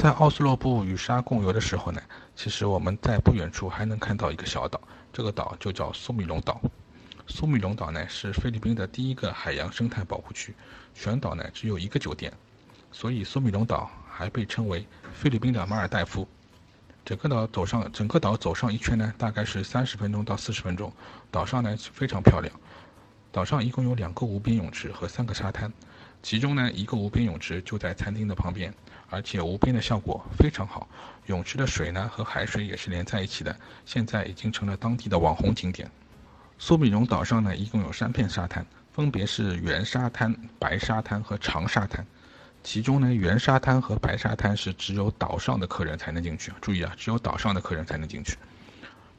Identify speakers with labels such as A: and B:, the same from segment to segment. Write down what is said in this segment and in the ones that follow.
A: 在奥斯洛布与沙共游的时候呢，其实我们在不远处还能看到一个小岛，这个岛就叫苏米隆岛。苏米隆岛呢是菲律宾的第一个海洋生态保护区，全岛呢只有一个酒店，所以苏米隆岛还被称为菲律宾的马尔代夫。整个岛走上整个岛走上一圈呢，大概是三十分钟到四十分钟。岛上呢非常漂亮，岛上一共有两个无边泳池和三个沙滩，其中呢一个无边泳池就在餐厅的旁边，而且无边的效果非常好，泳池的水呢和海水也是连在一起的，现在已经成了当地的网红景点。苏米荣岛上呢，一共有三片沙滩，分别是圆沙滩、白沙滩和长沙滩。其中呢，圆沙滩和白沙滩是只有岛上的客人才能进去。注意啊，只有岛上的客人才能进去。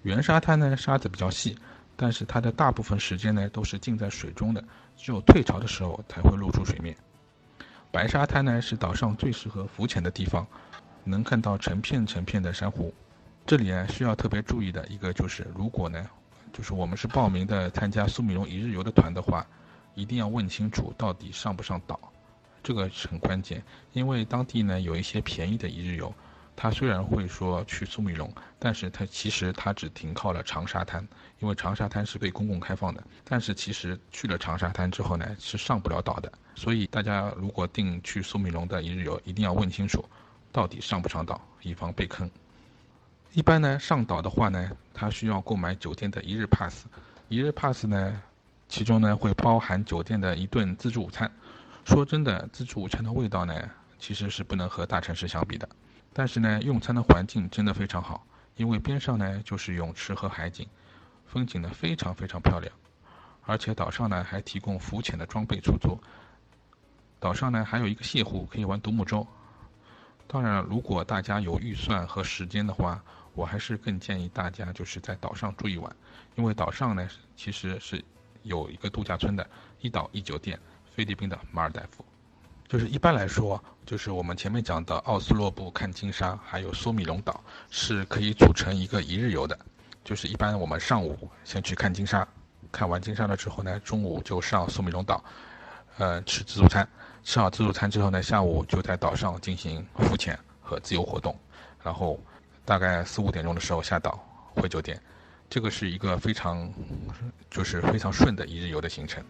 A: 圆沙滩呢，沙子比较细，但是它的大部分时间呢都是浸在水中的，只有退潮的时候才会露出水面。白沙滩呢，是岛上最适合浮潜的地方，能看到成片成片的珊瑚。这里呢，需要特别注意的一个就是，如果呢。就是我们是报名的参加苏米隆一日游的团的话，一定要问清楚到底上不上岛，这个是很关键。因为当地呢有一些便宜的一日游，他虽然会说去苏米龙，但是他其实他只停靠了长沙滩，因为长沙滩是被公共开放的。但是其实去了长沙滩之后呢，是上不了岛的。所以大家如果订去苏米龙的一日游，一定要问清楚，到底上不上岛，以防被坑。一般呢，上岛的话呢，他需要购买酒店的一日 pass，一日 pass 呢，其中呢会包含酒店的一顿自助午餐。说真的，自助午餐的味道呢，其实是不能和大城市相比的。但是呢，用餐的环境真的非常好，因为边上呢就是泳池和海景，风景呢非常非常漂亮。而且岛上呢还提供浮潜的装备出租，岛上呢还有一个泻湖可以玩独木舟。当然，如果大家有预算和时间的话，我还是更建议大家就是在岛上住一晚，因为岛上呢其实是有一个度假村的，一岛一酒店，菲律宾的马尔代夫。就是一般来说，就是我们前面讲的奥斯洛布看金沙，还有苏米隆岛是可以组成一个一日游的。就是一般我们上午先去看金沙，看完金沙了之后呢，中午就上苏米隆岛，呃，吃自助餐，吃好自助餐之后呢，下午就在岛上进行浮潜和自由活动，然后。大概四五点钟的时候下岛回酒店，这个是一个非常，就是非常顺的一日游的行程。